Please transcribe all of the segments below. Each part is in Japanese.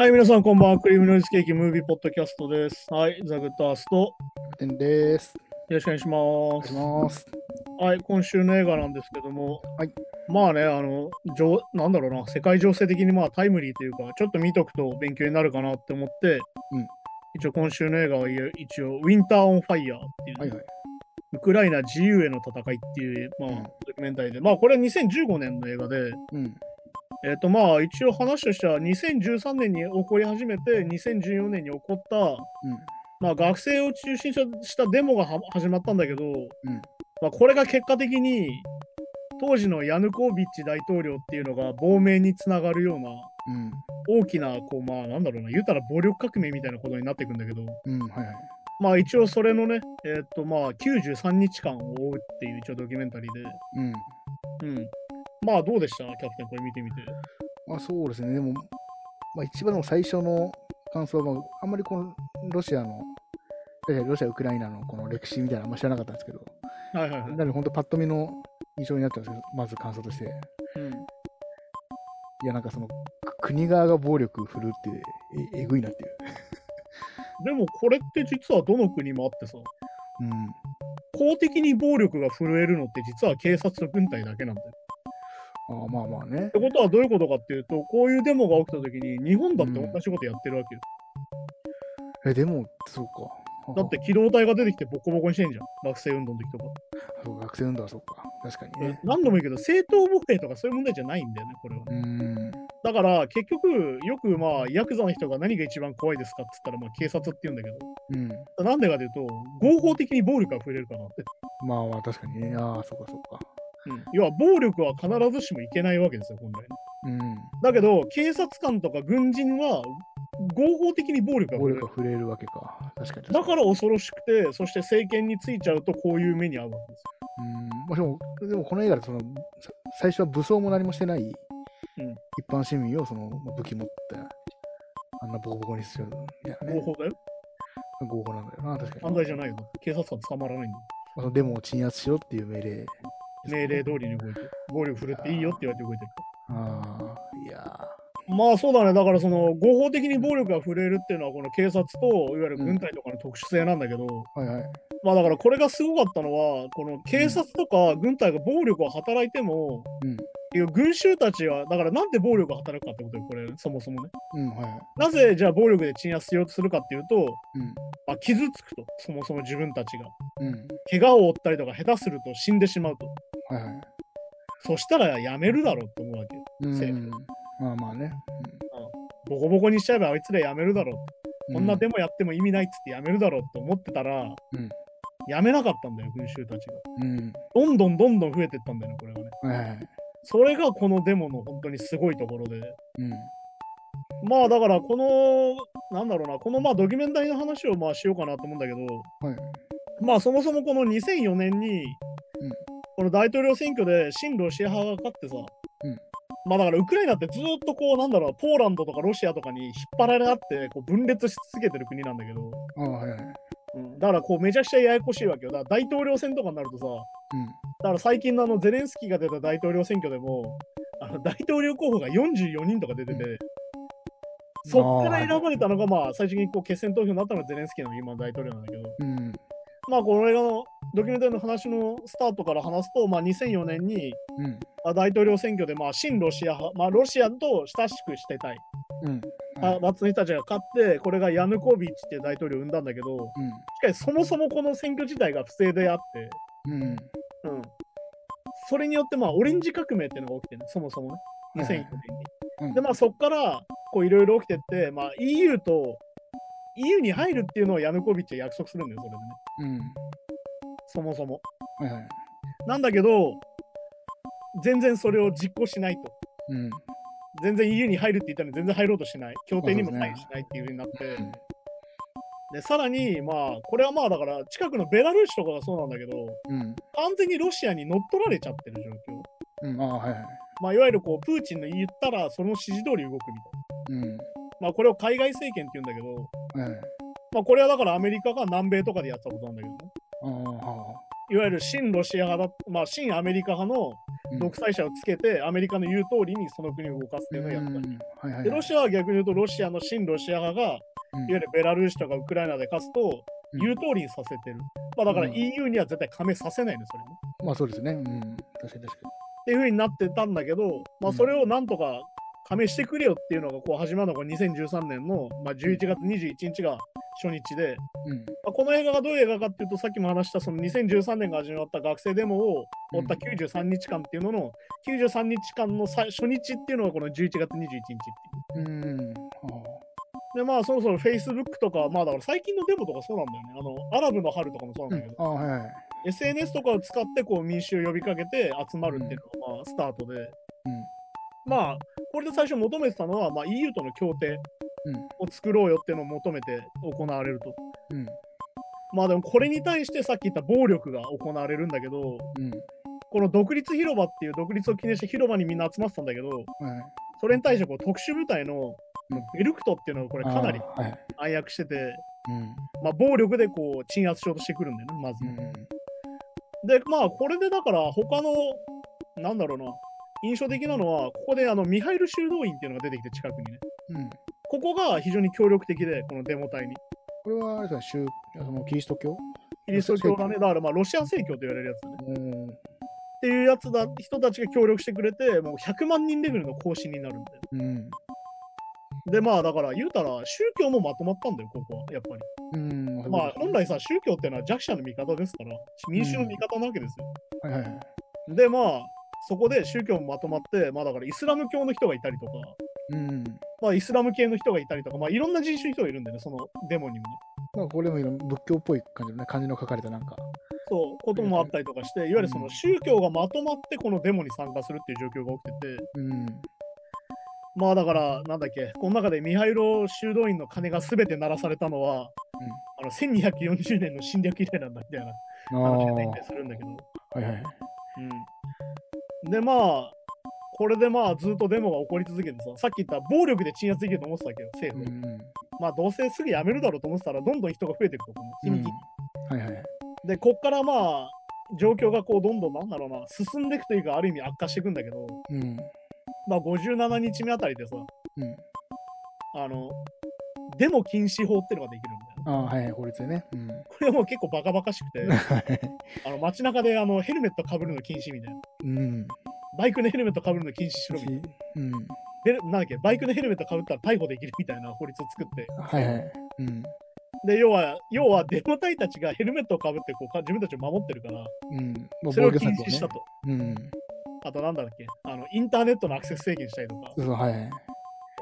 はい、皆さんこんばんは。クリームノイズケーキムービーポッドキャストです。はい、ザ・グッドアースト、よてんです。ろしくお願いしお願いします。はい、今週の映画なんですけども、はいまあね、あの、じょうなんだろうな、世界情勢的にまあタイムリーというか、ちょっと見とくと勉強になるかなって思って、うん一応今週の映画は一応、ウィンター・オン・ファイヤーっていうね、はいはい。ウクライナ自由への戦いっていう、まあ、うんドキュメンタリーで、まあ、これは2015年の映画で、うん。えっ、とまあ一応話としては2013年に起こり始めて2014年に起こった、まあ、学生を中心としたデモがは始まったんだけど、まあ、これが結果的に当時のヤヌコービッチ大統領っていうのが亡命につながるようなうん。大きなこうまあなんだろうな言うたら暴力革命みたいなことになっていくんだけどうん。はいはい。まあ一応それのねえっ、とまあ93日間を追うっていう一応ドキュメンタリーでうん。うんまあどうでした？キャプテンこれ見てみてまあそうですね。でも、まあ一番の最初の感想は、まあ、あんまりこのロシアの、ロシア、ウクライナのこの歴史みたいなのあんま知らなかったんですけど、はいはいはい、なので本当パッと見の印象になったんですけど、まず感想として。うんいや、なんかその、く国側が暴力振るってええぐいなっていう。でもこれって実はどの国もあってさうん。公的に暴力が震えるのって実は警察と軍隊だけなんだよ。ああまあまあねっ。てことはどういうことかっていうとこういうデモが起きた時に日本だって同じことやってるわけよ。え、でも、そうか。だって機動隊が出てきてボコボコにしてんじゃん学生運動の時とか。あそう学生運動はそうか。確かにね。何度も言うけど正当防衛とかそういう問題じゃないんだよねこれは。うん。だから結局よくまあヤクザの人が何が一番怖いですかって言ったらまあ警察って言うんだけどうん。なんでかというと合法的に暴力が触れるからって。まあまあ確かにね。ああ、そうかそうか。うん、要は暴力は必ずしもいけないわけですよ本来ね。うん。だけど、警察官とか軍人は合法的に暴力が暴力が触れるわけか。確かに。だから恐ろしくて、そして政権についちゃうとこういう目に遭うわけですうん。まあ、でも、でもこの映画でその、さ最初は武装も何もしてない、うん一般市民をその、まあ武器持って、あんなボコボコにするみたい。ね合。法だよ。合法なんだよな、確かに。犯罪じゃないよ。警察官捕まらないんだあ、そのデモを鎮圧しろっていう命令。命令通りに動いてる。暴力振るっていいよって言われて動いてる。ああ、いやまあそうだね。だからその合法的に暴力が振れるっていうのはこの警察といわゆる軍隊とかの特殊性なんだけど、ーはいはい。まあだからこれがすごかったのは、この警察とか軍隊が暴力を働いても、うん。いや群衆たちは、だからなんで暴力が働くかってことよ、これ、そもそもね。うん、はいはい。なぜじゃあ暴力で鎮圧しようとするかっていうと、うん。まあ、傷つくと、そもそも自分たちが。うん。怪我を負ったりとか、下手すると死んでしまうと。はいはい。そしたらやめるだろうって思うわけよ。う政ん。まあまあね。ボコボコにしちゃえばあいつらやめるだろう。うこんなデモやっても意味ないっつってやめるだろうって思ってたら、うんやめなかったんだよ、群衆たちが。うん。どんどんどんどん増えてったんだよね、これがね。はいはい。それがこのデモの本当にすごいところで。うん。まあだからこの、なんだろうな、このまあドキュメンタリーの話をまあしようかなと思うんだけど、はい。まあそもそもこの2004年に、うんこの大統領選挙で親ロシア派が勝ってさ、うん。まあだからウクライナってずっとこうなんだろう、ポーランドとかロシアとかに引っ張られ合ってこう分裂し続けてる国なんだけど、ああ、はいはい。うん、だからこうめちゃくちゃややこしいわけよ。だから大統領選とかになるとさ、だから最近のあのゼレンスキーが出た大統領選挙でも、あの大統領候補が44人とか出てて、うそっから選ばれたのが、まあ、最終的にこう決選投票になったのがゼレンスキーの今の大統領なんだけど、うん。うん。まあ、この映画のドキュメンタリーの話のスタートから話すと、まあ、2004年にうん。あ大統領選挙で、まあ、親ロシア派、まあ、ロシアと親しくしてたい、うん。あ松の人たちが勝って、これがヤヌコビッチっていう大統領を生んだんだけど、しかしそもそもこの選挙自体が不正であって、うん。うん。うん、それによって、まあ、オレンジ革命っていうのが起きてる、そもそもね、2004年に。うんで、まあ、そこから、こう、いろいろ起きてって、まあ、EU と、EU に入るっていうのをヤヌコビッチは約束するんだよ、それでね。うん。そもそも。はいはい。なんだけど、全然それを実行しないと。うん。全然 EU に入るって言ったのに全然入ろうとしない。協定にもまあそうですねサインしないっていうふうになって。うんで、さらに、まあ、これはまあ、だから、近くのベラルーシとかがそうなんだけど、うん。完全にロシアに乗っ取られちゃってる状況。うん。ああ、はいはい。まあ、いわゆるこう、プーチンの言ったら、その指示通り動くみたいな。うん。まあ、これを海外政権って言うんだけど。まあ、これはだからアメリカが南米とかでやってたことなんだけどね。ああ、はいわゆる親ロシア派だ、まあ、親アメリカ派の独裁者をつけて、アメリカの言う通りにその国を動かすっていうのをやった。はいはい、でロシアは逆に言うと、ロシアの親ロシア派が、いわゆるベラルーシとかウクライナで勝つと、言う通りにさせてる。まあ、だから EU には絶対加盟させないの、それね。まあそうですね。うん、確かに確かに。っていうふうになってたんだけど、まあ、それをなんとか加盟してくれよっていうのがこう始まるのが2013年の、まあ、11月21日が初日で、うん。まあ、この映画がどういう映画かっていうとさっきも話したその2013年が始まった学生デモを追った93日間っていうのの、うん、93日間の初日っていうのがこの11月21日っていう。うん。でまあそろそろ Facebook とかまあだから最近のデモとかそうなんだよね。あのアラブの春とかもそうなんだけど、うんはいはい、SNS とかを使ってこう民衆を呼びかけて集まるっていうのがまあスタートで、うん、まあこれで最初求めてたのは、まあ、EU との協定を作ろうよっていうのを求めて行われると。うん、まあでもこれに対してさっき言った暴力が行われるんだけど、うん、この独立広場っていう独立を記念して広場にみんな集まってたんだけど、それに対してこう特殊部隊のベルクトっていうのがこれかなり暗躍してて、はい、まあ、暴力でこう鎮圧しようとしてくるんだよね、まず。で、まあこれでだから他の、なんだろうな、印象的なのは、ここであのミハイル修道院っていうのが出てきて、近くにね。うん、ここが非常に協力的で、このデモ隊に。これはあれですのキリスト教？キリスト教だね。だからまあロシア正教と言われるやつだね。うんっていうやつだ人たちが協力してくれて、もう100万人レベルの行進になるんだよ。うん、で、まあだから言うたら宗教もまとまったんだよ、ここは、やっぱり。うんまあ本来さ、宗教っていうのは弱者の味方ですから、民主の味方なわけですよ。はいはいはい、で、まあ、そこで宗教もまとまって、まあだからイスラム教の人がいたりとか、うん、まあイスラム系の人がいたりとか、まあいろんな人種の人がいるんでね、そのデモにも。ね。まあこれも仏教っぽい感じのね、漢字の書かれたなんか。そう、こともあったりとかして、いわゆるその宗教がまとまってこのデモに参加するっていう状況が起きてて、うん、まあだから、なんだっけ、この中でミハイロ修道院の鐘が全て鳴らされたのは、うん、あの1240年の侵略以来なんだみたいな話が出てするんだけど。はいはい。うんで、まあ、これでまあずっとデモが起こり続けてさ、さっき言った暴力で鎮圧できると思ってたけど、政府。うん、まあどうせすぐやめるだろうと思ってたら、どんどん人が増えていくと、日に日に。はいはい。で、こっからまあ、状況がこうどんどんなんだろうな、進んでいくというか、ある意味悪化していくんだけど、うん、まあ57日目あたりでさ、うん、あの、デモ禁止法っていうのができるんだよ、あはい、法律でね。うん、これはもう結構バカバカしくて、あの街中であのヘルメットかぶるの禁止みたいな。うん、バイクのヘルメットかぶるの禁止しろみたいな。うん、でなんだっけ、バイクのヘルメットかぶったら逮捕できるみたいな法律を作って。はいはい。うん、で要は、要はデモ隊たちがヘルメットをかぶってこう自分たちを守ってるから、うん、それを禁止したと。うん、あと、なんだっけあの、インターネットのアクセス制限したりとか。そうはい、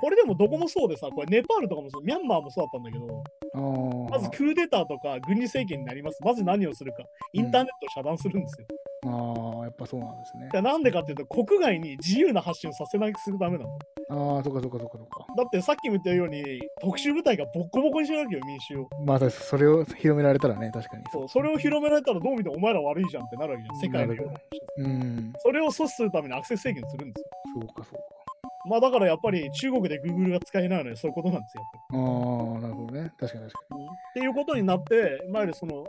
これでもどこもそうでさ、これネパールとかもそう、ミャンマーもそうだったんだけど、まずクーデターとか軍事政権になります。まず何をするか、インターネットを遮断するんですよ。うん、ああ、やっぱそうなんですね。なんでかっていうと、国外に自由な発信をさせなくするためなの。ああ、そっかそっかそっかそっか。だってさっきも言ったように、特殊部隊がボッコボコにしなきゃ民衆を。まあ、それを広められたらね、確かに。そう、それを広められたらどう見てもお前ら悪いじゃんってなるわけじゃん、世界のような。うん。それを阻止するためにアクセス制限するんですよ。そうかそうか。まあだからやっぱり中国で Google が使えないのはそういうことなんですよ。ああ、なるほどね。確かに確かに。っていうことになって、いわゆるその、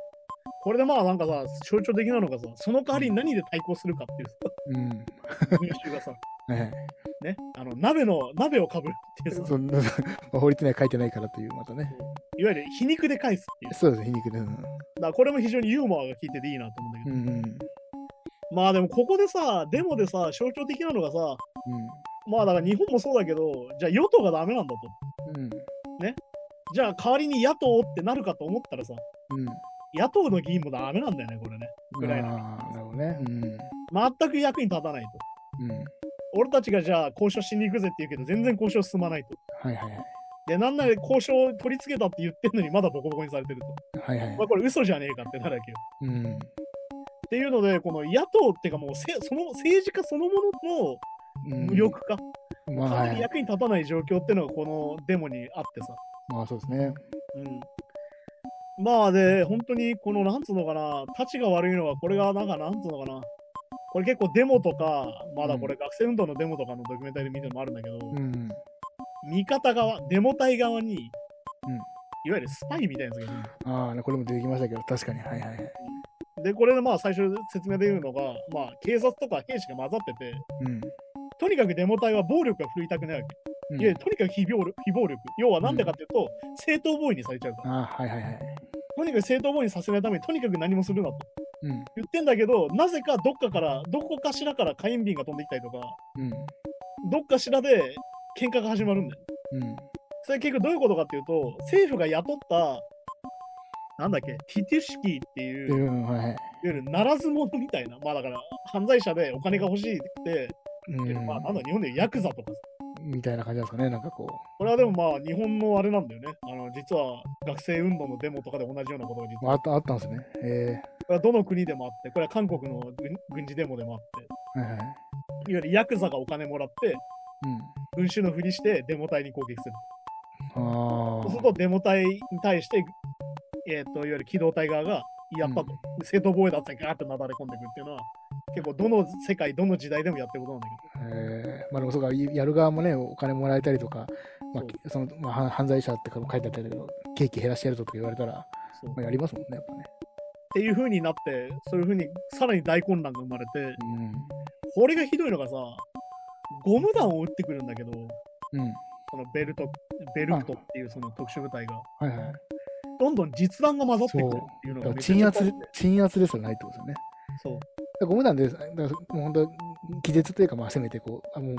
これでまあなんかさ、象徴的なのがさ、その代わりに何で対抗するかっていうさ、うん、民衆がさ、ね、ね、あの鍋の、鍋をかぶるっていうさ、法律には書いてないからという、またね。いわゆる皮肉で返すっていう。そうです、皮肉で。うん、だからこれも非常にユーモアが効いてていいなと思うんだけど。うん、まあでもここでさ、デモでさ、象徴的なのがさ、うん、まあだから日本もそうだけど、じゃあ与党がダメなんだと。うん、ね。じゃあ代わりに野党ってなるかと思ったらさ、うん、野党の議員もダメなんだよね、これね。ぐらいの。なるほどね。うん、全く役に立たないと。うん、俺たちがじゃあ交渉しに行くぜって言うけど、全然交渉進まないと。はいはいはい。で、なんなら交渉を取り付けたって言ってんのにまだボコボコにされてると。はいはい。まあこれ嘘じゃねえかってなるわけよ。うん。っていうので、この野党っていうかもうせその政治家そのものの無力化、うん、まあ、役に立たない状況っていうのがこのデモにあってさ。まあそうですね。うん。まあで、本当にこのなんつうのかな、立ちが悪いのは、これがなんかなんつうのかな、これ結構デモとか、まだこれ学生運動のデモとかのドキュメンタリーで見てもあるんだけど、うん、味方側、デモ隊側に、うん、いわゆるスパイみたいなやつがいる。ああ、これも出てきましたけど、確かに、はいはい。で、これでまあ最初説明で言うのが、まあ警察とか兵士が混ざってて、うん、とにかくデモ隊は暴力が振るいたくないわけ。うん、いや、とにかく非暴力。非暴力要は何でかっていうと、うん、正当防衛にされちゃうから。あはいはいはい。とにかく正当防衛にさせないために、とにかく何もするなと。うん、言ってんだけど、なぜかどっかから、どこかしらから火炎瓶が飛んできたりとか、うん、どっかしらで喧嘩が始まるんだよ。うん、それ結局どういうことかっていうと、政府が雇ったなんだっけ、ティティシキーっていう、うんはい、いわゆるならず者みたいな、まあだから犯罪者でお金が欲しいって、うん、まあなんだ、日本でヤクザとかみたいな感じですかね、なんかこう。これはでもまあ日本のあれなんだよね。あの実は学生運動のデモとかで同じようなことが実は。あったあったんですね。え。ー、これはどの国でもあって、これは韓国の軍事デモでもあって、はいはい、いわゆるヤクザがお金もらって、うん、群衆のふりしてデモ隊に攻撃する。あそうするとデモ隊に対してえーと、いわゆる機動隊側がやったと、うん、正当防衛だったらガーッとなだれ込んでいくっていうのは、結構どの世界、どの時代でもやってることなんだけど。えー、まあでもそうか、やる側もね、お金もらえたりとか、まあ、そのまあ、犯罪者って書いてあったけど、刑期減らしてやるとか言われたら、まあ、やりますもんね、やっぱね。っていうふうになって、そういうふうにさらに大混乱が生まれて、うん、これがひどいのがさ、ゴム弾を撃ってくるんだけど、うん、そのベルト、ベルクトっていうその特殊部隊が。はいはいどんどん実弾が混ざってくるっていうのが鎮圧鎮圧ですらないってことですよね。そう。ゴム弾で、だからもう本当、気絶というか、まあ、せめてこう、あもう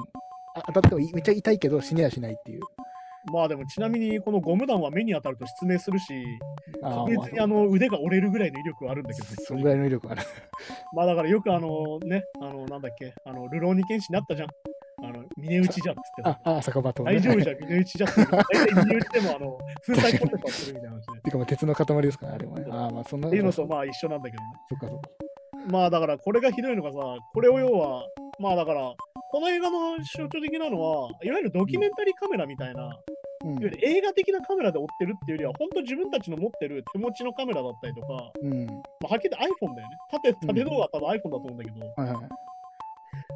当たってもめっちゃ痛いけど死ねやしないっていう。まあでもちなみにこのゴム弾は目に当たると失明するし、確実にあの腕が折れるぐらいの威力はあるんだけど、ね、そのぐらいの威力ある。まあだからよくあのね、あのなんだっけ、あのルローニケンシにあったじゃん。あの、峰打ちじゃっつって。あ、あ、酒場と、ね。大丈夫じゃん、峰打ちじゃって。大体峰打ちでも、あの、粉砕コンテストするみたいな話ね。てか、まあ、鉄の塊ですからね、あれもね。ああ、まあ、そんな。っていうのと、まあ、一緒なんだけどね。そっか、そっか。まあ、だから、これがひどいのがさ、これを要は、まあ、だから、この映画の象徴的なのは、いわゆるドキュメンタリーカメラみたいな、うん、いわゆる映画的なカメラで追ってるっていうよりは、本当自分たちの持ってる手持ちのカメラだったりとか、うん、まあ、はっきり言って iPhone だよね。縦縦動画は多分 iPhone だと思うんだけど、はいはい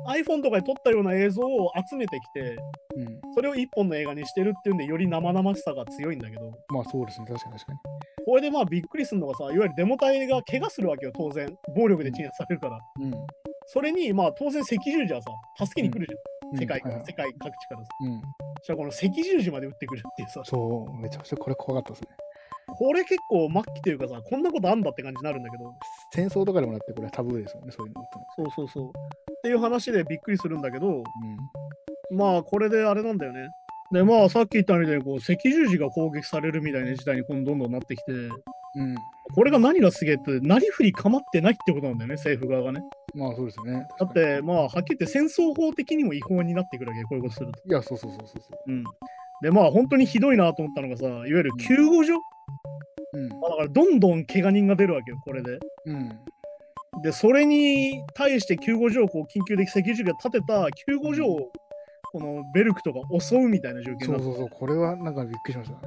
iPhone とかで撮ったような映像を集めてきて、うん、それを一本の映画にしてるっていうんで、より生々しさが強いんだけど。まあそうですね、確かに確かに。これでまあびっくりするのがさ、いわゆるデモ隊が怪我するわけよ、当然。暴力で鎮圧されるから。うん、それに、まあ当然赤十字はさ、助けに来るじゃん。うん、世界、はいはい、世界各地からさ。うん。じゃあこの赤十字まで撃ってくるっていうさ。そう、めちゃくちゃこれ怖かったですね。これ結構末期というかさ、こんなことあんだって感じになるんだけど。戦争とかでもなって、これはタブーですよね、そういうの。そうそうそう。っていう話でびっくりするんだけど、うん、まあこれであれなんだよね。でまあさっき言ったみたいにこう赤十字が攻撃されるみたいな事態に今度どんどんなってきて、うん、これが何がすげえってなりふり構ってないってことなんだよね政府側がね。まあそうですね。だってまあはっきり言って戦争法的にも違法になってくるわけこういうことすると。いやそうそうそうそうそう。うん、でまあ本当にひどいなと思ったのがさいわゆる救護所、うん、まあ、だからどんどん怪我人が出るわけよこれで。うんで、それに対して救護所をこう緊急で赤十字が立てた救護所をこのベルクとか襲うみたいな状況そうそうそう、これはなんかびっくりしましたね。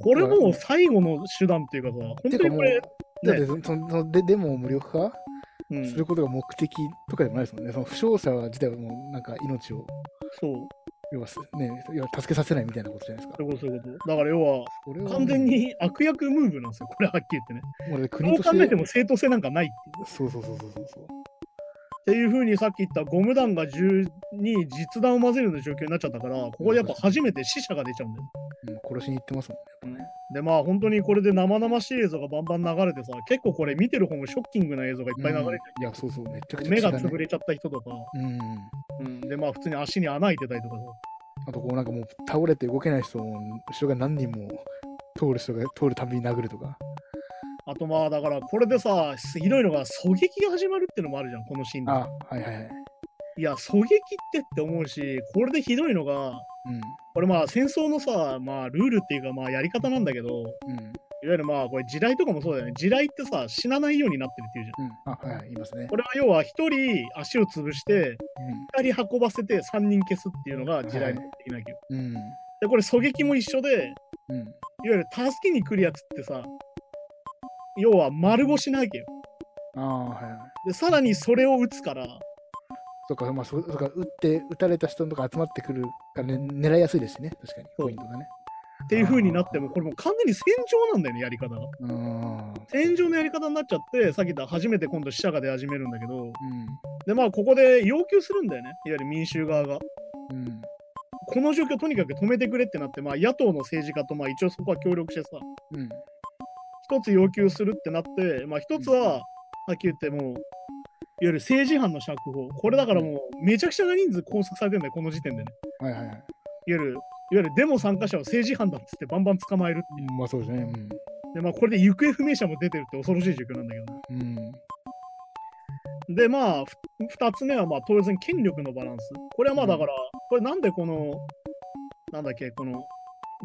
これもう最後の手段っていうかさ、本当にこれ、ね、そのでデモを無力化、することが目的とかでもないですもんね。その負傷者自体はもうなんか命を。そう要はね、要は助けさせないみたいなことじゃないですか。そういうこと。だから要は、完全に悪役ムーブなんですよ、これはっきり言ってね。もう国として考えても正当性なんかないっていう。そうそうそうそうそう。っていうふうにさっき言ったゴム弾が銃に実弾を混ぜるような状況になっちゃったから、ここでやっぱ初めて死者が出ちゃうんだよ。うん、殺しに行ってますもんね。で、まあ本当にこれで生々しい映像がバンバン流れてさ、結構これ見てる方もショッキングな映像がいっぱい流れてる、うん、いや、そうそう、めちゃくちゃ、ね、目が潰れちゃった人とか、うん、うん、で、まあ普通に足に穴開いてたりとかさ。あとこうなんかもう倒れて動けない人も後ろが何人も通る人が通るたびに殴るとか。あとまあだからこれでさ、ひどいのが狙撃が始まるってのもあるじゃん、このシーンで。あ、はいはいはい。いや、狙撃ってって思うし、これでひどいのが、うん、これまあ戦争のさ、まあルールっていうかまあやり方なんだけど、うんいわゆるまあこれ地雷とかもそうだよね。地雷ってさ、死なないようになってるっていうじゃん。うん、あ、はい、はい、言いますね。これは要は一人足を潰して、二、人運ばせて三人消すっていうのが地雷の的なわけよ。うん、で、これ狙撃も一緒で、うん、いわゆる助けに来るやつってさ、要は丸腰なわけよ。ああ、はい。で、さらにそれを撃つから、そっか、まあ、そそか、撃って、撃たれた人とか集まってくるから、ね、狙いやすいですね、確かに、ポイントがね。っていう風になっても、これもう完全に戦場なんだよね、やり方が。戦場のやり方になっちゃって、さっき言った初めて今度死者が出始めるんだけど、うん、で、まあ、ここで要求するんだよね、いわゆる民衆側が。うん、この状況とにかく止めてくれってなって、まあ、野党の政治家とまあ一応そこは協力してさ、うん、一つ要求するってなって、まあ、一つは、さっき言ってもう、いわゆる政治犯の釈放。これだからもう、めちゃくちゃな人数拘束されてるんだよ、この時点でね。はいはいはい。いわゆるいわゆるデモ参加者を政治犯だっつってバンバン捕まえるっていう。まあそうですね。うん、で、まあこれで行方不明者も出てるって恐ろしい状況なんだけど、ね、うん、で、まあ、2つ目はまあ当然権力のバランス。これはまあだから、これなんでこの、なんだっけ、この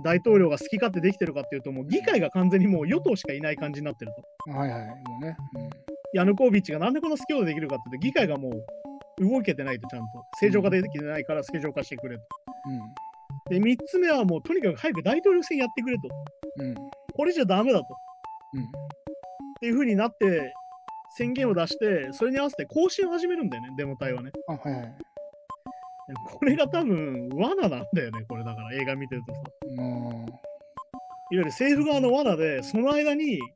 大統領が好き勝手できてるかっていうと、もう議会が完全にもう与党しかいない感じになってると。はいはい、もうね。うん、ヤヌコービッチがなんでこんな好き勝手できるかって言って、議会がもう動けてないとちゃんと。正常化できてないから正常化してくれと。うんで、3つ目はもうとにかく早く大統領選やってくれと。うん、これじゃダメだと。うん、っていうふうになって宣言を出して、それに合わせて更新を始めるんだよね、デモ隊はね。あはいはい、これが多分罠なんだよね、これだから映画見てるとさ。いわゆる政府側の罠で、その間に、いわ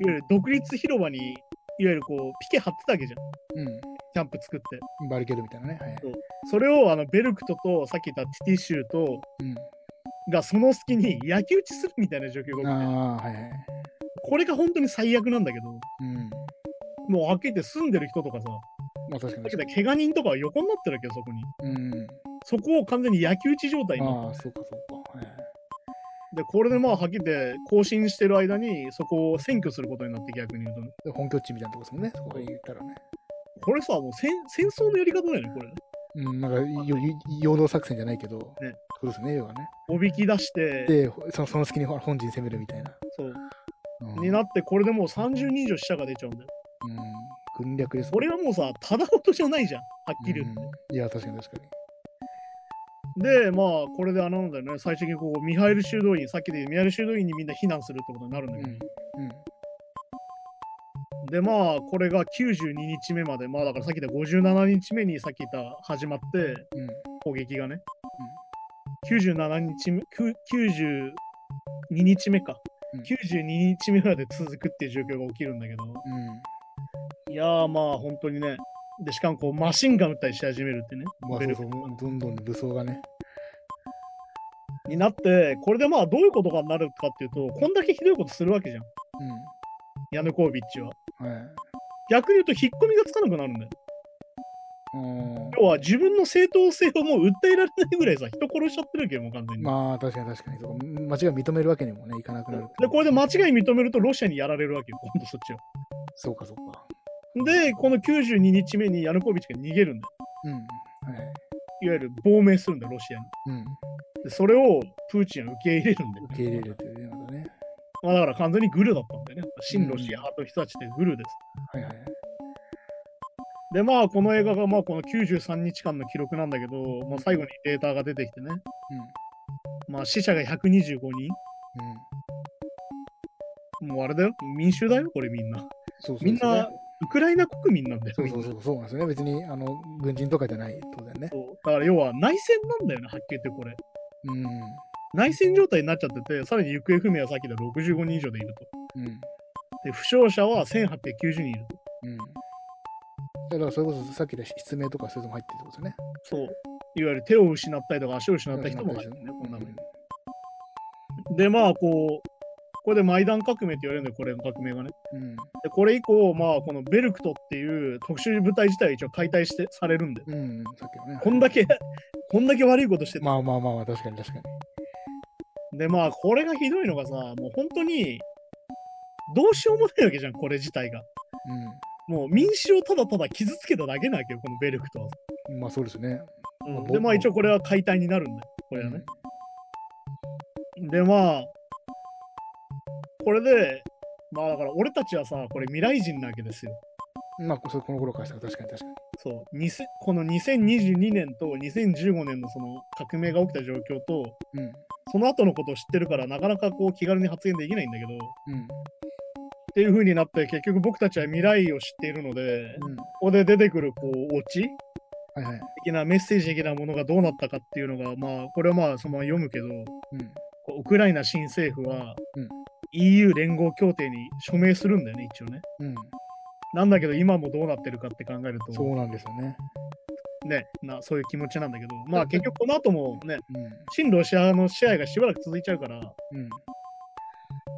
ゆる独立広場に、いわゆるこうピケ張ってたわけじゃん。うん。キャンプ作って。バリケードみたいなね。はい、そう。それをあのベルクトとさっき言ったティティシューと、うん、がその隙に焼き討ちするみたいな状況が起きて、はいはい、これが本当に最悪なんだけど、うん、もうはっきり言って住んでる人とかさ、まあ、確かに怪我人とかは横になってるわけよ、そこに。うん、そこを完全に焼き討ち状態にな。ああ、そうかそうか。はいで、これでまあ、はっきり言って、更新してる間に、そこを占拠することになって、逆に言うと。本拠地みたいなとこですもんね、そこで言ったらね。これさ、もう戦戦争のやり方だよね、これ。うん、なんか、陽動作戦じゃないけど、ね、そうですね、要はね。おびき出して、で、そのその隙に本陣攻めるみたいな。そう。うん、になって、これでもう30人以上死者が出ちゃうんだよ。うん、軍略です、これはもうさ、ただごとじゃないじゃん、はっきり言って。うん、いや、確かに確かに。で、まあ、これであなんだよね、最終的にこう、ミハイル修道院、さっきでミハイル修道院にみんな避難するってことになるんだけど、うん、うん。で、まあ、これが92日目まで、まあ、だからさっき言った57日目にさっき言った始まって、うん、攻撃がね。うん、97日目、92日目か。うん、92日目まで続くっていう状況が起きるんだけど、うん、いやー、まあ、本当にね。で、しかもこう、マシンガン撃ったりし始めるってね。まあ、そうそうどんどん武装がね。になって、これでまあ、どういうことがなるかっていうと、こんだけひどいことするわけじゃん。うん、ヤヌコービッチは。はい、逆に言うと引っ込みがつかなくなるんだよ。要は自分の正当性をもう訴えられないぐらいさ、人殺しちゃってるわけよ、もう完全に。まあ確かに確かに。間違い認めるわけにもね、いかなくなる。で、これで間違い認めるとロシアにやられるわけよ、今度そっちは。そうかそうか。で、この92日目にヤヌコビッチが逃げるんだよ。うん。はい、いわゆる亡命するんだよ、ロシアに。うん。で、それをプーチンは受け入れるんだよ、ね。受け入れるというね。まあだから完全にグルだったんだよね。新ロシア派の人たちってグルです。はいはい。で、まあ、この映画がまあこの93日間の記録なんだけど、まあ、最後にデータが出てきてね。うん、まあ、死者が125人。うん、もうあれだよ。民衆だよ、これみんな。そうそうみんな、ウクライナ国民なんだよ。そうそうそう、そうなんですね。別に、あの、軍人とかじゃない、当然ね。そうだから要は内戦なんだよね、はっきり言ってこれ。うん。内戦状態になっちゃってて、さらに行方不明はさっきで65人以上でいると。うん、で負傷者は1890人いると。うん、だからそれこそさっきで失明とかそういうのも入ってるってことですね。そう。いわゆる手を失ったりとか足を失った人も入ってるね、こんなのに。で、まあ、こう、これでマイダン革命って言われるんだよ、これの革命がね。うん、でこれ以降、まあ、このベルクトっていう特殊部隊自体一応解体してされるんで。うん、さっきのね。こんだけ、こんだけ悪いことしてまあまあまあまあ、確かに確かに。で、まあ、これがひどいのがさ、もう本当に、どうしようもないわけじゃん、これ自体が。うん、もう民主をただただ傷つけただけなわけよ、このベルクトは。まあそうですね。うん、で、まあ一応これは解体になるんだよ、これはね。うん、で、まあ、これで、まあだから俺たちはさ、これ未来人なわけですよ。まあ、この頃からしたら確かに確かに。そう、この2022年と2015年のその革命が起きた状況と、うん、その後のことを知ってるから、なかなかこう気軽に発言できないんだけど、うん、っていう風になって、結局僕たちは未来を知っているので、うん、ここで出てくるこうオチ、はいはい、的なメッセージ的なものがどうなったかっていうのが、まあ、これはまあそのまま読むけど、うん、ウクライナ新政府は、うん、EU 連合協定に署名するんだよね、一応ね。うん、なんだけど、今もどうなってるかって考えると、そうなんですよね。ね、なそういう気持ちなんだけど、まあ結局この後もね、うん、親ロシアの試合がしばらく続いちゃうから、うん、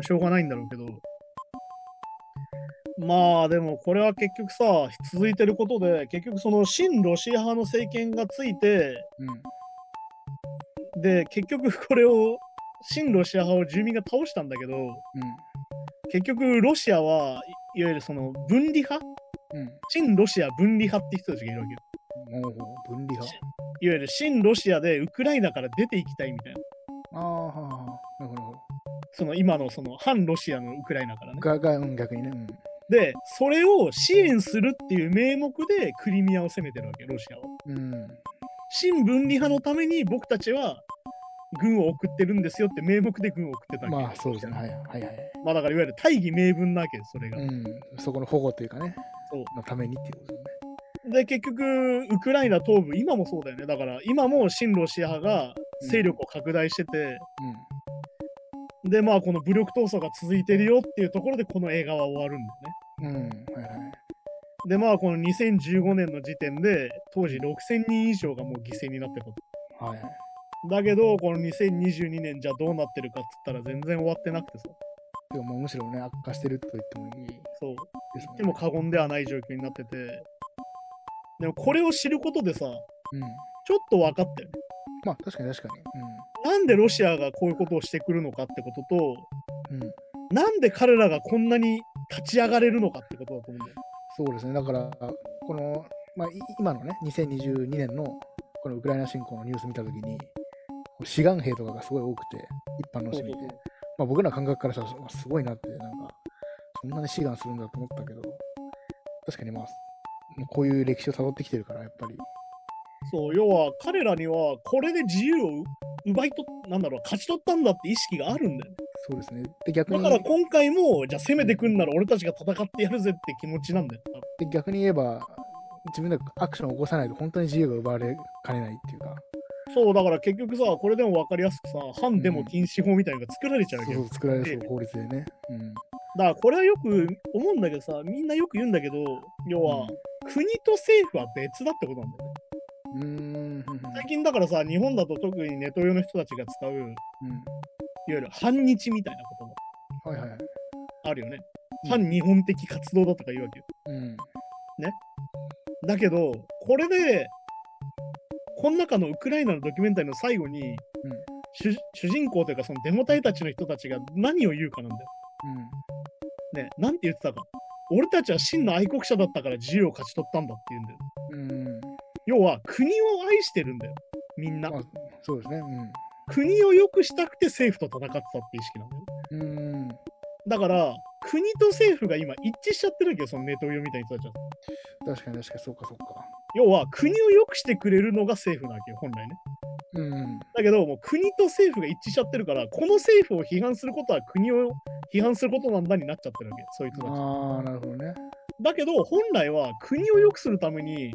しょうがないんだろうけど、まあでもこれは結局さ、続いてることで、結局その親ロシア派の政権がついて、うん、で、結局これを、親ロシア派を住民が倒したんだけど、うん、結局ロシアはいわゆるその分離派、うん、親ロシア分離派って人たちがいるわけよ。分離派？いわゆる親ロシアでウクライナから出ていきたいみたいな。ああ、はあ、なるほど。その今のその反ロシアのウクライナからね。が逆にね。うん、で、それを支援するっていう名目でクリミアを攻めてるわけ、ロシアは。うん、親分離派のために僕たちは軍を送ってるんですよって名目で軍を送ってた。まあそうですね。はいはいはい。まあだからいわゆる大義名分なわけです、それが。うん、そこの保護というかね。そうのためにっていうことですね。で、結局、ウクライナ東部、今もそうだよね。だから、今も親ロシア派が勢力を拡大してて、うん、で、まあ、この武力闘争が続いてるよっていうところで、この映画は終わるんだよね。うんはいはい、で、まあ、この2015年の時点で、当時6000人以上がもう犠牲になってたと。はい、だけど、この2022年じゃどうなってるかっつったら全然終わってなくてさ。でもむしろね、悪化してると言ってもいい。そう。言っても過言ではない状況になってて、でもこれを知ることでさ、うん、ちょっと分かったよね。まあ確かに確かに、うん。なんでロシアがこういうことをしてくるのかってことと、うん、なんで彼らがこんなに立ち上がれるのかってことだと思うんだよ。そうですね。だから、この、まあ、今のね、2022年のこのウクライナ侵攻のニュース見たときに、志願兵とかがすごい多くて、一般の市民で。まあ、僕らの感覚からしたらすごいなって、なんか、そんなに志願するんだと思ったけど、確かにまあ、こういう歴史をたどってきてるから、やっぱり。そう、要は彼らにはこれで自由を奪いと、なんだろう、勝ち取ったんだって意識があるんだよね。そうですね。で逆にだから今回も、じゃあ攻めてくんなら俺たちが戦ってやるぜって気持ちなんだよ。で逆に言えば、自分でアクションを起こさないと本当に自由が奪われかねないっていうか。そう、だから結局さ、これでも分かりやすくさ、反デモ禁止法みたいなのが作られちゃうわけ、うん、そう作られそう、法律でね。うん。だからこれはよく思うんだけどさ、みんなよく言うんだけど、要は、国と政府は別だってことなんだよね。うん最近だからさ、日本だと特にネトウヨの人たちが使う、うん、いわゆる反日みたいな言葉、はいはい、あるよね。反日本的活動だとか言うわけよ。うん、ね。だけど、これで、この中のウクライナのドキュメンタリーの最後に、うん、主主人公というかそのデモ隊たちの人たちが何を言うかなんだよ。うん、ね、なんて言ってたか。俺たちは真の愛国者だったから自由を勝ち取ったんだって言うんだよ。うん、要は国を愛してるんだよ、みんな。まあ、そうですね、うん。国を良くしたくて政府と戦ってたって意識なんだよ。うんだから、国と政府が今一致しちゃってるわけよ、そのネトウヨみたいな人たちは。確かに確かに、そうかそうか。要は、国を良くしてくれるのが政府なわけよ、本来ね。うん、だけど、もう国と政府が一致しちゃってるから、この政府を批判することは国を批判することなんだになっちゃってるわけ、そういう人たち。ああ、なるほどね。だけど、本来は国を良くするために、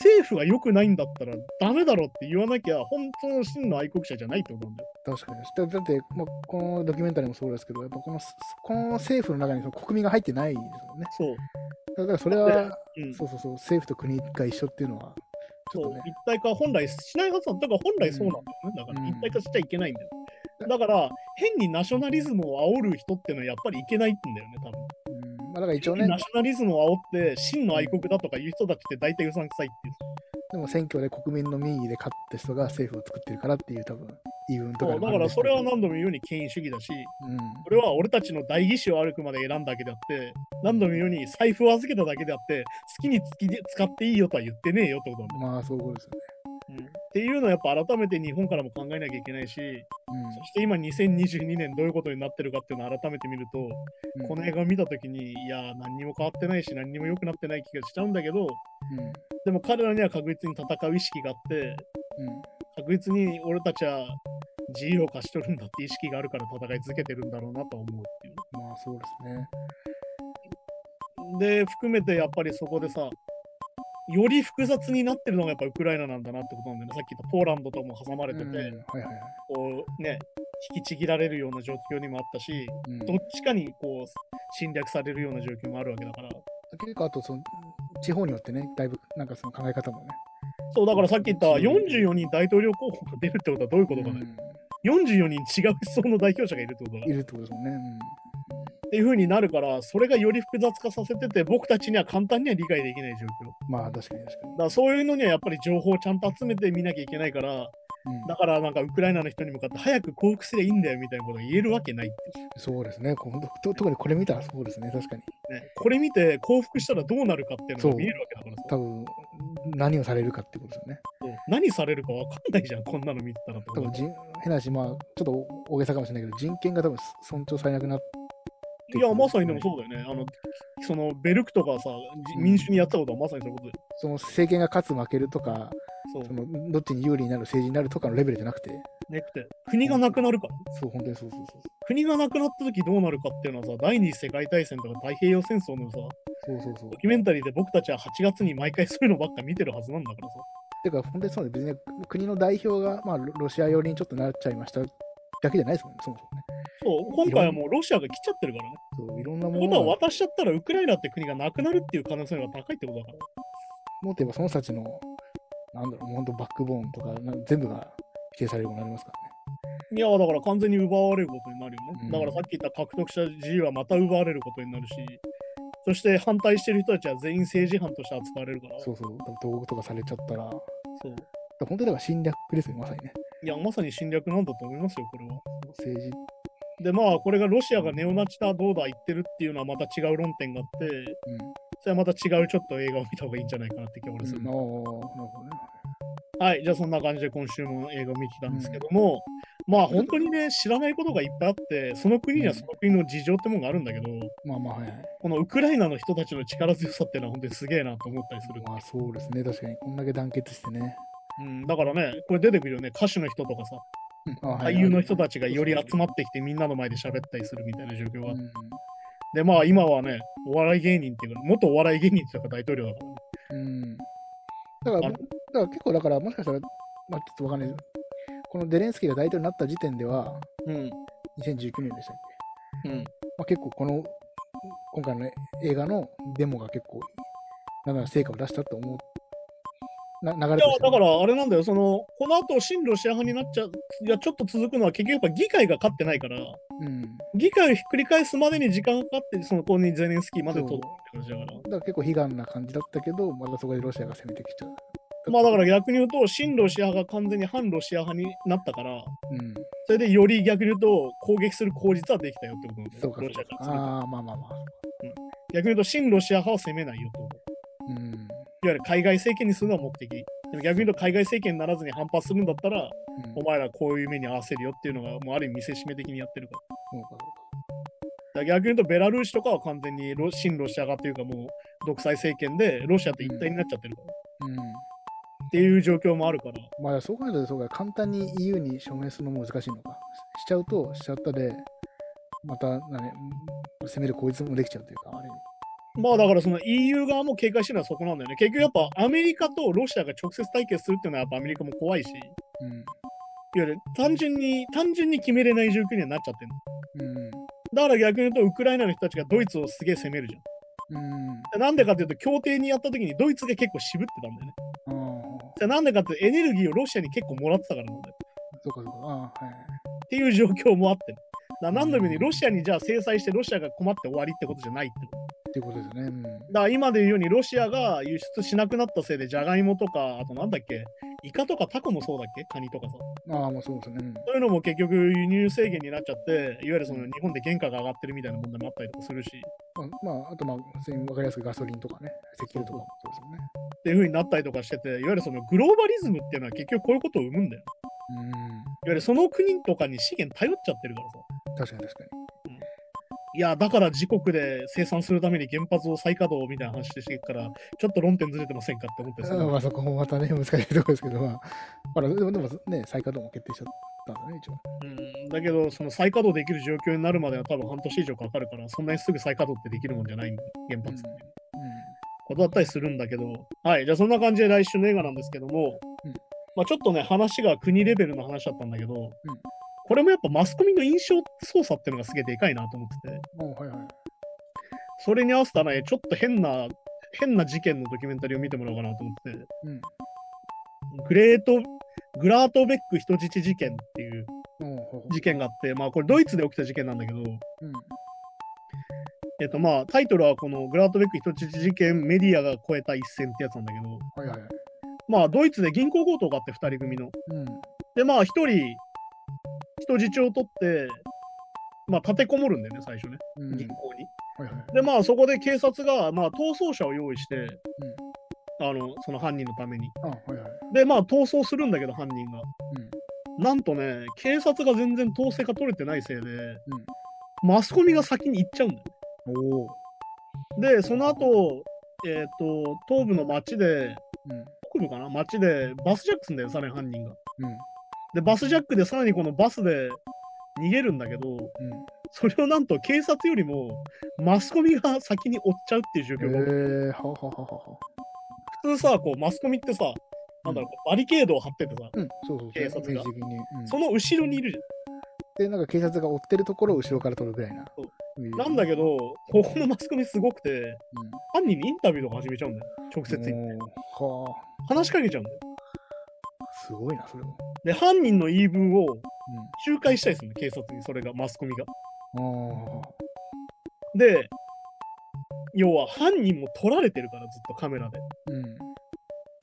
政府が良くないんだったらダメだろって言わなきゃ、本当の真の愛国者じゃないとなんだよ。確かに。だって、まあ、このドキュメンタリーもそうですけど、やっぱこのこの政府の中にその国民が入ってないですもんね。そう。だからそれは、うん、そうそうそう、政府と国が一緒っていうのは、ちょっとね。一体化本来しないはずなんだから本来そうなんだよね。だから一体化しちゃいけないんだよ。だから、変にナショナリズムを煽る人っていうのはやっぱりいけないんだよね、多分。まあ、だから一応ね。ナショナリズムを煽って、真の愛国だとかいう人たちって大体うさんくさいっていう。でも選挙で国民の民意で勝った人が政府を作ってるからっていう多分言い分とかだからそれは何度も言うように権威主義だし、うん、これは俺たちの代議士を歩くまで選んだだけであって何度も言うように財布を預けただけであって好きに使っていいよとは言ってねえよってことなんだまあそういうことですよね。うん、っていうのをやっぱ改めて日本からも考えなきゃいけないし、うん、そして今2022年どういうことになってるかっていうのを改めて見ると、うん、この映画を見た時にいや何にも変わってないし何にも良くなってない気がしちゃうんだけど、でも彼らには確実に戦う意識があって、確実に俺たちは自由を勝ち取るんだって意識があるから戦い続けてるんだろうなと思うっていう。まあそうですね。で、含めてやっぱりそこでさ、より複雑になってるのがやっぱウクライナなんだなってことなんだよね。さっき言ったポーランドとも挟まれてて、はいはいはい、こうね、引きちぎられるような状況にもあったし、うん、どっちかにこう侵略されるような状況もあるわけだから。結構あとその地方によってね、だいぶなんかその考え方もね。そうだからさっき言った44人大統領候補が出るってことはどういうことかね。うん、44人違う思想の代表者がいるってことだ。いるってことですもんね。うんっていうふうになるから、それがより複雑化させてて、僕たちには簡単には理解できない状況。まあ、確かに確かに。だからそういうのにはやっぱり情報をちゃんと集めてみなきゃいけないから、うん、だからなんかウクライナの人に向かって早く降伏すればいいんだよみたいなことが言えるわけないそうですね。特にこれ見たらそうですね。確かに、ね、これ見て降伏したらどうなるかっていうのが見えるわけだから多分何をされるかってことですよね。何されるか分かんないじゃんこんなの見てたら多分変な話まあちょっと大げさかもしれないけど人権が多分尊重されなくなっていや、まさにでもそうだよね。あの、そのベルクとかさ、民主にやったことはまさにそういうことで。その政権が勝つ負けるとか、そのどっちに有利になる政治になるとかのレベルじゃなくて。なくて、国がなくなるから。そう、本当にそうそうそう。国がなくなった時どうなるかっていうのはさ、第二次世界大戦とか太平洋戦争のさ、そうそうそうドキュメンタリーで僕たちは8月に毎回そういうのばっか見てるはずなんだからさ。てか、本当にそうで、別に国の代表が、まあ、ロシア寄りにちょっとなっちゃいましただけじゃないですもんね、そもそもね。そう、今回はもうロシアが来ちゃってるからね。そう、いろんなもの。ことは渡しちゃったらウクライナって国がなくなるっていう可能性が高いってことだから。もっと言えばその人たちの、なんだろう、本当バックボーンとか全部が否定されるようになりますからね。いや、だから完全に奪われることになるよね。うん、だからさっき言った獲得した自由はまた奪われることになるし、そして反対してる人たちは全員政治犯として扱われるから。そうそう、道具とかされちゃったら。そう。本当にだから侵略ですよ、まさにね。いや、まさに侵略なんだと思いますよ、これは。政治で、まあ、これがロシアがネオナチだどうだ言ってるっていうのはまた違う論点があって、うん、それはまた違うちょっと映画を見た方がいいんじゃないかなって気がする。うん、なるほどね。はい、じゃあそんな感じで今週も映画を見てきたんですけども、うん、まあ本当にね、知らないことがいっぱいあって、その国にはその国の事情ってものがあるんだけど、まあまあはい、このウクライナの人たちの力強さっていうのは本当にすげえなと思ったりする。まあそうですね、確かに。こんだけ団結してね。うん、だからね、これ出てくるよね、歌手の人とかさ、俳優の人たちがより集まってきてみんなの前で喋ったりするみたいな状況があって。で、まあ今はね、お笑い芸人っていうか、元お笑い芸人っていうか大統領だから。ね。うん。だから、だから結構だから、もしかしたら、まあちょっとわかんないこのデレンスキーが大統領になった時点では、うん、2019年でしたっけ、うん。まあ、結構この、今回の映画のデモが結構、なんなら成果を出したと思うな流れいや、だからあれなんだよ、その、この後、親ロシア派になっちゃう、いや、ちょっと続くのは結局やっぱ議会が勝ってないから、うん、議会をひっくり返すまでに時間がかかって、その後にゼレンスキーまで取るって感じだから。だから結構悲願な感じだったけど、またそこでロシアが攻めてきちゃう。まあだから逆に言うと、親ロシア派が完全に反ロシア派になったから、うん、それでより逆に言うと、攻撃する口実はできたよってことなんですよ。ロシアからああ、まあまあまあ、うん。逆に言うと、親ロシア派は攻めないよと。わゆる海外政権にするのは目的。でも逆に言うと海外政権にならずに反発するんだったら、うん、お前らこういう目に合わせるよっていうのが、もうある意味見せしめ的にやってるから。うんだ逆に言うと、ベラルーシとかは完全にロ親ロシア側というか、もう独裁政権でロシアと一体になっちゃってるから。うん、っていう状況もあるから。まあ、そう考えると、そうか、簡単に EU に署名するのも難しいのか。しちゃうと、しちゃったで、また、ね、攻める口実もできちゃうというか、あれまあだからその EU 側も警戒してるのはそこなんだよね。結局やっぱアメリカとロシアが直接対決するっていうのはやっぱアメリカも怖いし、うん、いわゆる単純に、単純に決めれない状況にはなっちゃってるの。うん、だから逆に言うとウクライナの人たちがドイツをすげえ攻めるじゃん。うん、なんでかっていうと、協定にやった時にドイツが結構渋ってたんだよね。じゃなんでかってエネルギーをロシアに結構もらってたからなんだよ。そうかそうか。あはい、っていう状況もあって。だ何度もにロシアにじゃあ制裁してロシアが困って終わりってことじゃないってこと。っていうことですね。うん、だから今で言うようにロシアが輸出しなくなったせいでじゃがいもとか、あとなんだっけ、イカとかタコもそうだっけカニとかさ。ああ、もうそうですね。そういうのも結局輸入制限になっちゃって、いわゆるその日本で原価が上がってるみたいな問題もあったりとかするし。まあ、あとまあ、普通に分かりやすくガソリンとかね、石油とかもそうですよね。っていうふうになったりとかしてて、いわゆるそのグローバリズムっていうのは結局こういうことを生むんだよ。うん。いわゆるその国とかに資源頼っちゃってるからさ。確かに確かに。いや、だから自国で生産するために原発を再稼働みたいな話してから、ちょっと論点ずれてませんかって思ってまあそこもまたね、難しいところですけど、まあ、まあ、でもでもね、再稼働も決定しちゃったんだね、一応。うん、だけど、その再稼働できる状況になるまでは多分半年以上かかるから、そんなにすぐ再稼働ってできるもんじゃない、原発って。うん、うん、ことだったりするんだけど、はい、じゃあそんな感じで来週の映画なんですけども、うん、まあちょっとね、話が国レベルの話だったんだけど、うんこれもやっぱマスコミの印象操作っていうのがすげえでかいなと思ってて。はいはい、それに合わせたね、ちょっと変な、変な事件のドキュメンタリーを見てもらおうかなと思って、うん、グレート、グラートベック人質事件っていう事件があって、まあこれドイツで起きた事件なんだけど、うん、えっとまあタイトルはこのグラートベック人質事件メディアが超えた一線ってやつなんだけど、はいはい、まあドイツで銀行強盗があって2人組の。うん、でまあ1人人質を取って、まあ立てこもるんだよね最初ね、銀行に。はいはい、でまあそこで警察が、まあ、逃走者を用意して、あのその犯人のために。はいはい、でまあ逃走するんだけど犯人が。うん、なんとね警察が全然統制が取れてないせいで、うん、マスコミが先に行っちゃうんだよ。でその後、えっ、ー、と東部の町で、うん、北部かな？町でバスジャックすんだよさらに犯人が。でバスジャックでさらにこのバスで逃げるんだけど、それをなんと警察よりもマスコミが先に追っちゃうっていう状況が。えー、はははは普通さ、こうマスコミってさ、なんだろう、バリケードを張っててさ、うん、そうそう警察が、うん、その後ろにいるじゃん。で、なんか警察が追ってるところを後ろから撮るぐらいな。なんだけど、ここのマスコミすごくて、うん、犯人にインタビューとか始めちゃうんだよ。直接言って。はあ、話しかけちゃうんだよ。すごいな、それも。で、犯人の言い分を仲介したりするの、警察に、それが、マスコミが。で、要は犯人も撮られてるからずっとカメラで。うん。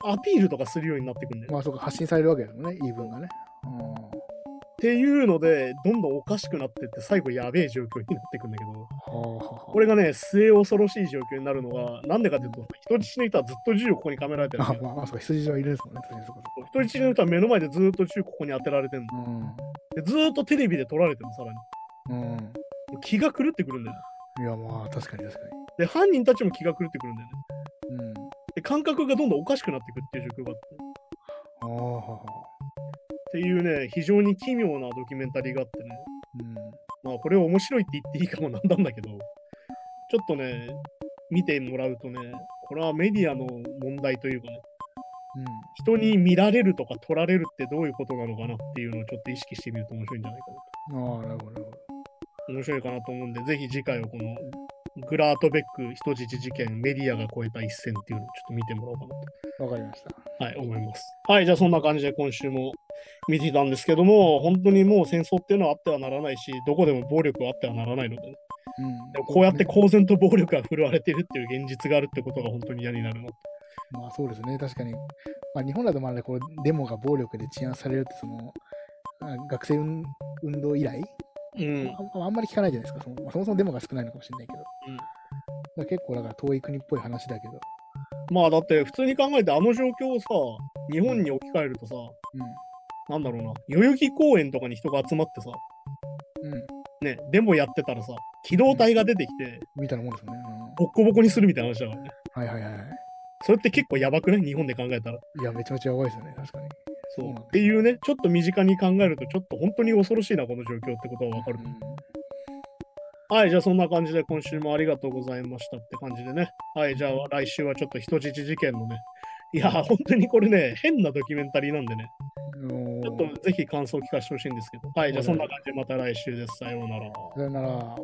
アピールとかするようになってくんだよ。まあそうか、発信されるわけですもんね、言い分がね。っていうので、どんどんおかしくなってって、最後やべえ状況になってくんだけど、はこれがね、末恐ろしい状況になるのが、なんでかっていうと、人質の人はずっと銃をここにカメられてるあ、まあ、そうか、人質はいるんですもんね、人質の人は目の前でずっと銃ここに当てられてるの、うん、で。ずっとテレビで撮られてるの、さらに。うん、気が狂ってくるんだよね。いや、まあ、確かに確かに。で、犯人たちも気が狂ってくるんだよね。うん。で、感覚がどんどんおかしくなっていくっていう状況があって。ああ。っていうね、非常に奇妙なドキュメンタリーがあってね。うん。まあ、これを面白いって言っていいかもなんだんだけど、ちょっとね、見てもらうとね、これはメディアの問題というかね、うん、人に見られるとか撮られるってどういうことなのかなっていうのをちょっと意識してみると面白いんじゃないかなと。ああ、なるほど。面白いかなと思うんで、ぜひ次回はこのグラートベック人質事件メディアが超えた一戦っていうのをちょっと見てもらおうかなと。わかりました。はい、思います。はい、じゃあそんな感じで今週も見てたんですけども、本当にもう戦争っていうのはあってはならないし、どこでも暴力はあってはならないので、ね、うん、でもこうやって公然と暴力が振るわれてるっていう現実があるってことが本当に嫌になるなと。まあそうですね、確かに。まあ、日本だとまだこうデモが暴力で治安されるって、その学生運動以来うん、あんまり聞かないじゃないですか。そもそもデモが少ないのかもしれないけど。うん、結構だから遠い国っぽい話だけど。まあだって普通に考えてあの状況をさ、日本に置き換えるとさ、うん、なんだろうな、代々木公園とかに人が集まってさ、うん、ね、デモやってたらさ、機動隊が出てきて、みたいなもんですよね。ボッコボコにするみたいな話だからね。はいはいはい。それって結構やばくない？日本で考えたら。いや、めちゃめちゃやばいですよね、確かに。そう。っていうね、ちょっと身近に考えると、ちょっと本当に恐ろしいな、この状況ってことはわかる。はい、じゃあそんな感じで今週もありがとうございましたって感じでね。はい、じゃあ来週はちょっと人質事件のね。いや、本当にこれね、変なドキュメンタリーなんでね。ちょっとぜひ感想を聞かせてほしいんですけど。はい、じゃあそんな感じでまた来週です。さようなら。さようなら。